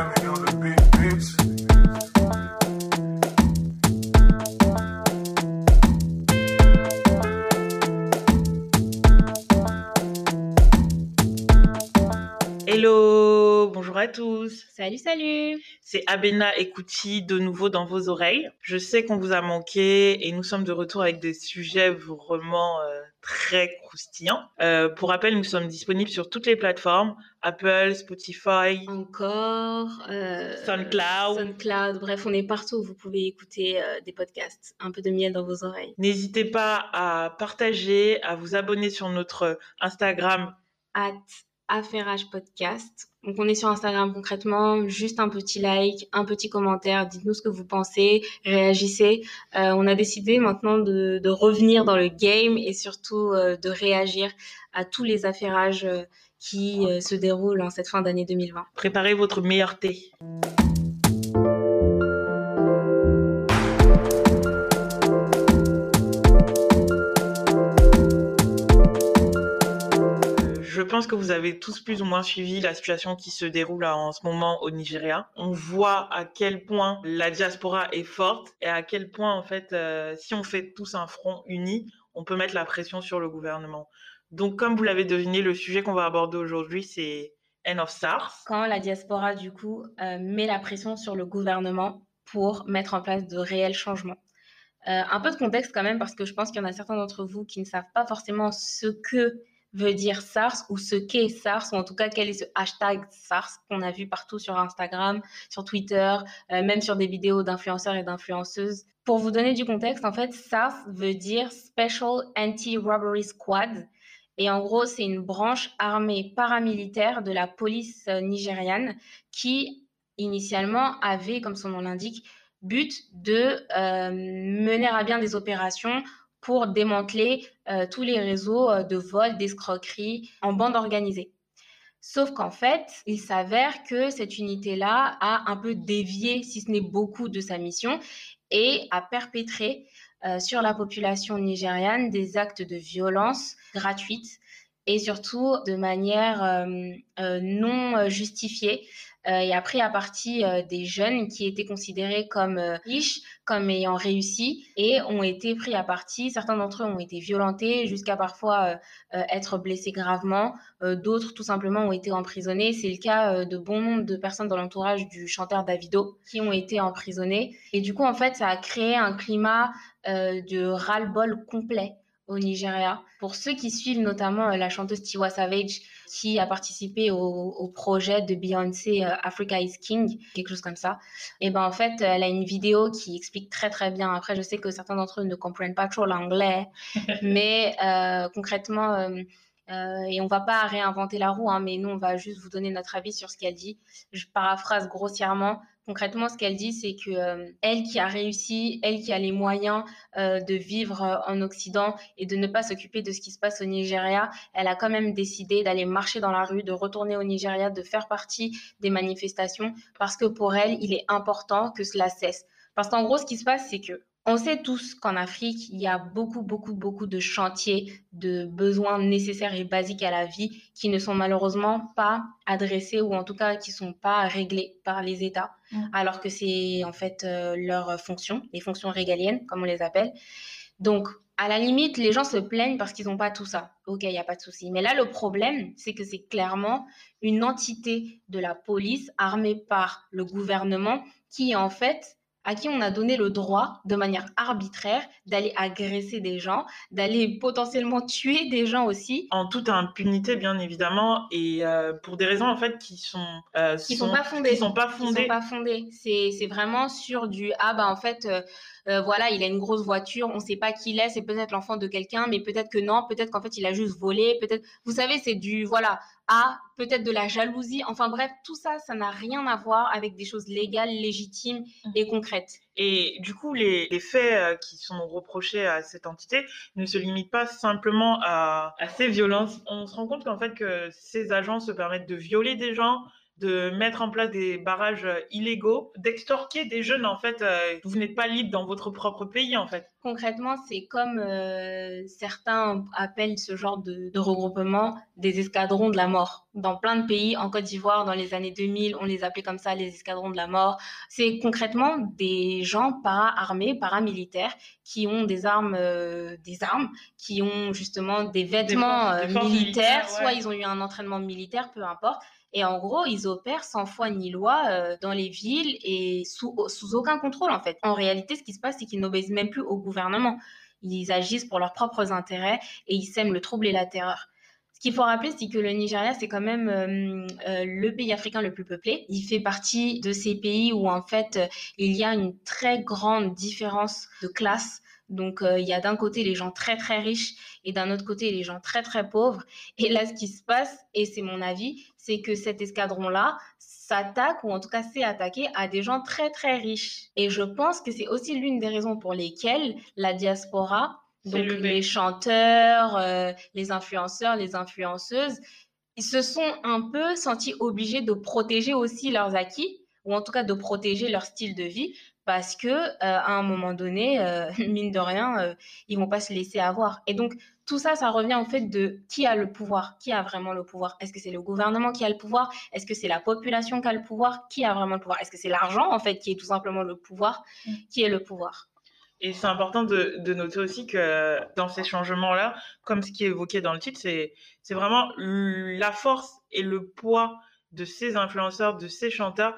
Dame, no, no. À tous. Salut, salut. C'est Abena Ekouti de nouveau dans vos oreilles. Je sais qu'on vous a manqué et nous sommes de retour avec des sujets vraiment euh, très croustillants. Euh, pour rappel, nous sommes disponibles sur toutes les plateformes Apple, Spotify, Encore. euh, SoundCloud. SoundCloud. Bref, on est partout. Vous pouvez écouter des podcasts. Un peu de miel dans vos oreilles. N'hésitez pas à partager, à vous abonner sur notre Instagram. At Affairage Podcast. Donc, on est sur Instagram concrètement. Juste un petit like, un petit commentaire. Dites-nous ce que vous pensez. Réagissez. Euh, on a décidé maintenant de, revenir dans le game et surtout euh, de réagir à tous les affairages euh, qui se déroulent en cette fin d'année 2020. Préparez votre meilleur thé. Pense que vous avez tous plus ou moins suivi la situation qui se déroule en ce moment au Nigeria. On voit à quel point la diaspora est forte et à quel point, en fait, euh, si on fait tous un front uni, on peut mettre la pression sur le gouvernement. Donc, comme vous l'avez deviné, le sujet qu'on va aborder aujourd'hui, c'est End of SARS. quand la diaspora, du coup, euh, met la pression sur le gouvernement pour mettre en place de réels changements. Euh, un peu de contexte quand même, parce que je pense qu'il y en a certains d'entre vous qui ne savent pas forcément ce que veut dire SARS ou ce qu'est SARS, ou en tout cas quel est ce hashtag SARS qu'on a vu partout sur Instagram, sur Twitter, euh, même sur des vidéos d'influenceurs et d'influenceuses. Pour vous donner du contexte, en fait, SARS veut dire Special Anti-Robbery Squad. Et en gros, c'est une branche armée paramilitaire de la police euh, nigériane qui, initialement, avait, comme son nom l'indique, but de euh, mener à bien des opérations pour démanteler euh, tous les réseaux euh, de vol, d'escroquerie en bande organisée. Sauf qu'en fait, il s'avère que cette unité-là a un peu dévié, si ce n'est beaucoup, de sa mission et a perpétré euh, sur la population nigériane des actes de violence gratuite et surtout de manière euh, euh, non euh, justifiée et a pris à partie des jeunes qui étaient considérés comme riches, comme ayant réussi et ont été pris à partie. Certains d'entre eux ont été violentés jusqu'à parfois être blessés gravement. D'autres, tout simplement, ont été emprisonnés. C'est le cas de bon nombre de personnes dans l'entourage du chanteur Davido qui ont été emprisonnées. Et du coup, en fait, ça a créé un climat de ras-le-bol complet au Nigeria. Pour ceux qui suivent notamment euh, la chanteuse Tiwa Savage, qui a participé au, au projet de Beyoncé euh, Africa is King, quelque chose comme ça, et ben en fait, elle a une vidéo qui explique très très bien. Après, je sais que certains d'entre eux ne comprennent pas trop l'anglais, mais euh, concrètement, euh, et on va pas réinventer la roue, hein, mais nous, on va juste vous donner notre avis sur ce qu'elle dit. Je paraphrase grossièrement. Concrètement, ce qu'elle dit, c'est que euh, elle qui a réussi, elle qui a les moyens euh, de vivre en Occident et de ne pas s'occuper de ce qui se passe au Nigeria, elle a quand même décidé d'aller marcher dans la rue, de retourner au Nigeria, de faire partie des manifestations, parce que pour elle, il est important que cela cesse. Parce qu'en gros, ce qui se passe, c'est que on sait tous qu'en Afrique, il y a beaucoup, beaucoup, beaucoup de chantiers, de besoins nécessaires et basiques à la vie qui ne sont malheureusement pas adressés ou en tout cas qui ne sont pas réglés par les États, Mm. alors que c'est en fait euh, leur fonction, les fonctions régaliennes, comme on les appelle. Donc, à la limite, les gens se plaignent parce qu'ils n'ont pas tout ça. Ok, il n'y a pas de souci. Mais là, le problème, c'est que c'est clairement une entité de la police armée par le gouvernement qui, en fait, à qui on a donné le droit, de manière arbitraire, d'aller agresser des gens, d'aller potentiellement tuer des gens aussi, En toute impunité, bien évidemment, et euh, pour des raisons en fait qui sont euh, qui sont pas fondées. qui sont pas qui fondées. sont pas fondées. C'est c'est vraiment sur du ah bah en fait euh, euh, voilà il a une grosse voiture, on sait pas qui il est, c'est peut-être l'enfant de quelqu'un, mais peut-être que non, peut-être qu'en fait il a juste volé, peut-être vous savez c'est du voilà ah peut-être de la jalousie. Enfin bref tout ça ça n'a rien à voir avec des choses légales, légitimes et concrètes. Et du coup, les, les faits euh, qui sont reprochés à cette entité ne se limitent pas simplement à, à ces violences. On se rend compte qu'en fait que ces agents se permettent de violer des gens, de mettre en place des barrages euh, illégaux, d'extorquer des jeunes en fait. Euh, vous n'êtes pas libre dans votre propre pays en fait. Concrètement, c'est comme euh, certains appellent ce genre de, regroupement des escadrons de la mort. Dans plein de pays, en Côte d'Ivoire, dans les années 2000, on les appelait comme ça les escadrons de la mort. C'est concrètement des gens para-armés, paramilitaires, qui ont des armes, des armes, qui ont justement des vêtements militaires, soit ils ont eu un entraînement militaire, peu importe et en gros, ils opèrent sans foi ni loi euh, dans les villes et sous, aucun contrôle, en fait. En réalité, ce qui se passe, c'est qu'ils n'obéissent même plus au gouvernement. Ils agissent pour leurs propres intérêts et ils sèment le trouble et la terreur. Ce qu'il faut rappeler, c'est que le Nigeria, c'est quand même euh, euh, le pays africain le plus peuplé. Il fait partie de ces pays où, en fait, il y a une très grande différence de classe. Donc, il y a d'un côté les gens très, très riches et d'un autre côté les gens très, très pauvres. Et là, ce qui se passe, et c'est mon avis, c'est que cet escadron-là s'attaque, ou en tout cas s'est attaqué à des gens très très riches. Et je pense que c'est aussi l'une des raisons pour lesquelles la diaspora, donc les chanteurs, euh, les influenceurs, les influenceuses, ils se sont un peu sentis obligés de protéger aussi leurs acquis, ou en tout cas de protéger leur style de vie, parce que euh, à un moment donné, euh, mine de rien, ils vont pas se laisser avoir. Et donc tout ça, ça revient au fait de qui a le pouvoir, qui a vraiment le pouvoir. Est-ce que c'est le gouvernement qui a le pouvoir? Est-ce que c'est la population qui a le pouvoir? Qui a vraiment le pouvoir? Est-ce que c'est l'argent, en fait, qui est tout simplement le pouvoir mm. Qui est le pouvoir? Et c'est important de, noter aussi que dans ces changements-là, comme ce qui est évoqué dans le titre, c'est, c'est vraiment la force et le poids de ces influenceurs, de ces chanteurs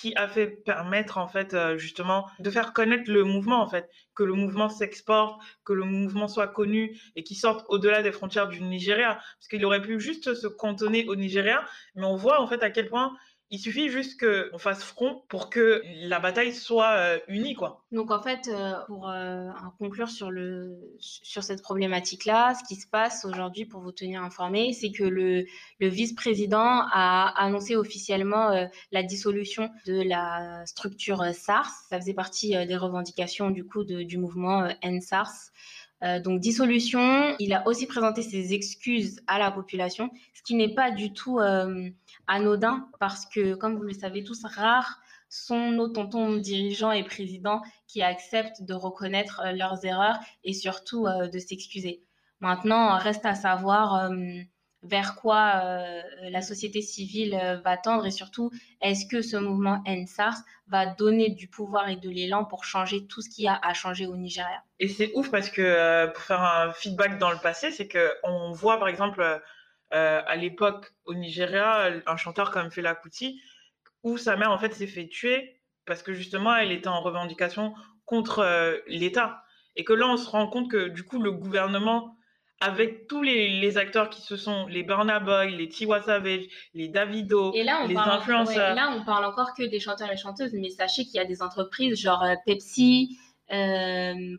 qui a fait permettre en fait euh, justement de faire connaître le mouvement en fait, que le mouvement s'exporte, que le mouvement soit connu et qu'il sorte au-delà des frontières du Nigeria, parce qu'il aurait pu juste se cantonner au Nigeria, mais on voit en fait à quel point il suffit juste qu'on fasse front pour que la bataille soit euh, unie, quoi. Donc en fait, euh, pour euh, conclure sur, le, sur cette problématique-là, ce qui se passe aujourd'hui, pour vous tenir informé, c'est que le, le vice-président a annoncé officiellement la dissolution de la structure SARS. Ça faisait partie des revendications du coup du mouvement NSARS. Donc dissolution, il a aussi présenté ses excuses à la population, ce qui n'est pas du tout anodin parce que, comme vous le savez tous, rares sont nos tontons dirigeants et présidents qui acceptent de reconnaître euh, leurs erreurs et surtout euh, de s'excuser. Maintenant, reste à savoir euh, vers quoi la société civile va tendre et surtout, est-ce que ce mouvement NSARS va donner du pouvoir et de l'élan pour changer tout ce qu'il y a à changer au Nigeria? Et c'est ouf parce que pour faire un feedback dans le passé, c'est qu'on voit par exemple euh, à l'époque au Nigeria, un chanteur comme Fela Kuti, où sa mère en fait s'est fait tuer parce que justement elle était en revendication contre euh, l'État. Et que là on se rend compte que du coup le gouvernement, avec tous les, acteurs qui se sont, les Burna Boy, les Tiwa Savage, les Davido, les influenceurs. et là on parle encore que des chanteurs et chanteuses, mais sachez qu'il y a des entreprises genre euh, Pepsi,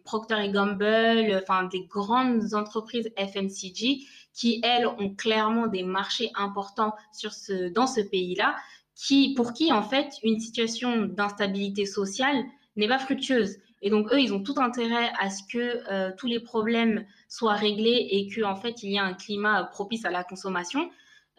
Procter Gamble, enfin des grandes entreprises FMCG qui, elles, ont clairement des marchés importants sur ce, dans ce pays-là, qui, pour qui, en fait, une situation d'instabilité sociale n'est pas fructueuse. Et donc, eux, ils ont tout intérêt à ce que euh, tous les problèmes soient réglés et qu'en en fait, il y ait un climat propice à la consommation.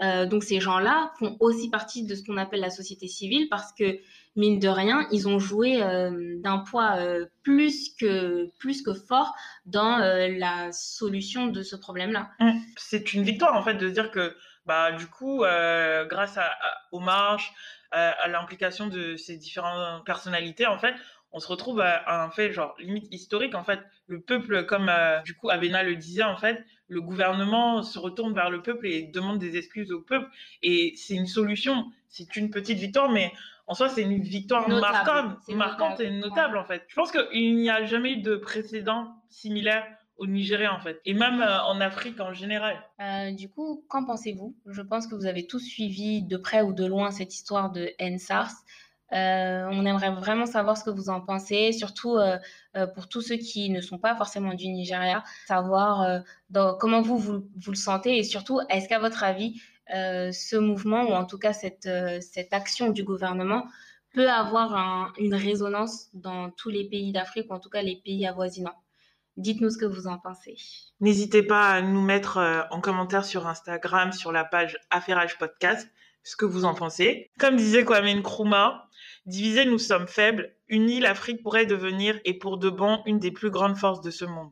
Euh, donc ces gens-là font aussi partie de ce qu'on appelle la société civile parce que mine de rien, ils ont joué euh, d'un poids euh, plus que plus que fort dans la solution de ce problème-là. Mmh. C'est une victoire en fait de dire que bah du coup grâce à, aux marches, à l'implication de ces différentes personnalités en fait, on se retrouve à, un fait genre limite historique en fait. Le peuple, comme euh, du coup Abena le disait en fait, le gouvernement se retourne vers le peuple et demande des excuses au peuple. Et c'est une solution, c'est une petite victoire, mais en soi c'est une victoire marquante, marquante et notable en fait. Je pense qu'il n'y a jamais eu de précédent similaire au Nigeria en fait, et même euh, en Afrique en général. Euh, du coup, qu'en pensez-vous? Je pense que vous avez tous suivi de près ou de loin cette histoire de NSARS. Euh, on aimerait vraiment savoir ce que vous en pensez, surtout euh, euh, pour tous ceux qui ne sont pas forcément du Nigeria, savoir comment vous, vous, le sentez et surtout, est-ce qu'à votre avis, ce mouvement ou en tout cas cette, cette action du gouvernement peut avoir une résonance dans tous les pays d'Afrique ou en tout cas les pays avoisinants? Dites-nous ce que vous en pensez. N'hésitez pas à nous mettre en commentaire sur Instagram, sur la page Affairage Podcast ce que vous en pensez. Comme disait Kwame Nkrumah, divisés nous sommes faibles, unis l'Afrique pourrait devenir et pour de bon une des plus grandes forces de ce monde.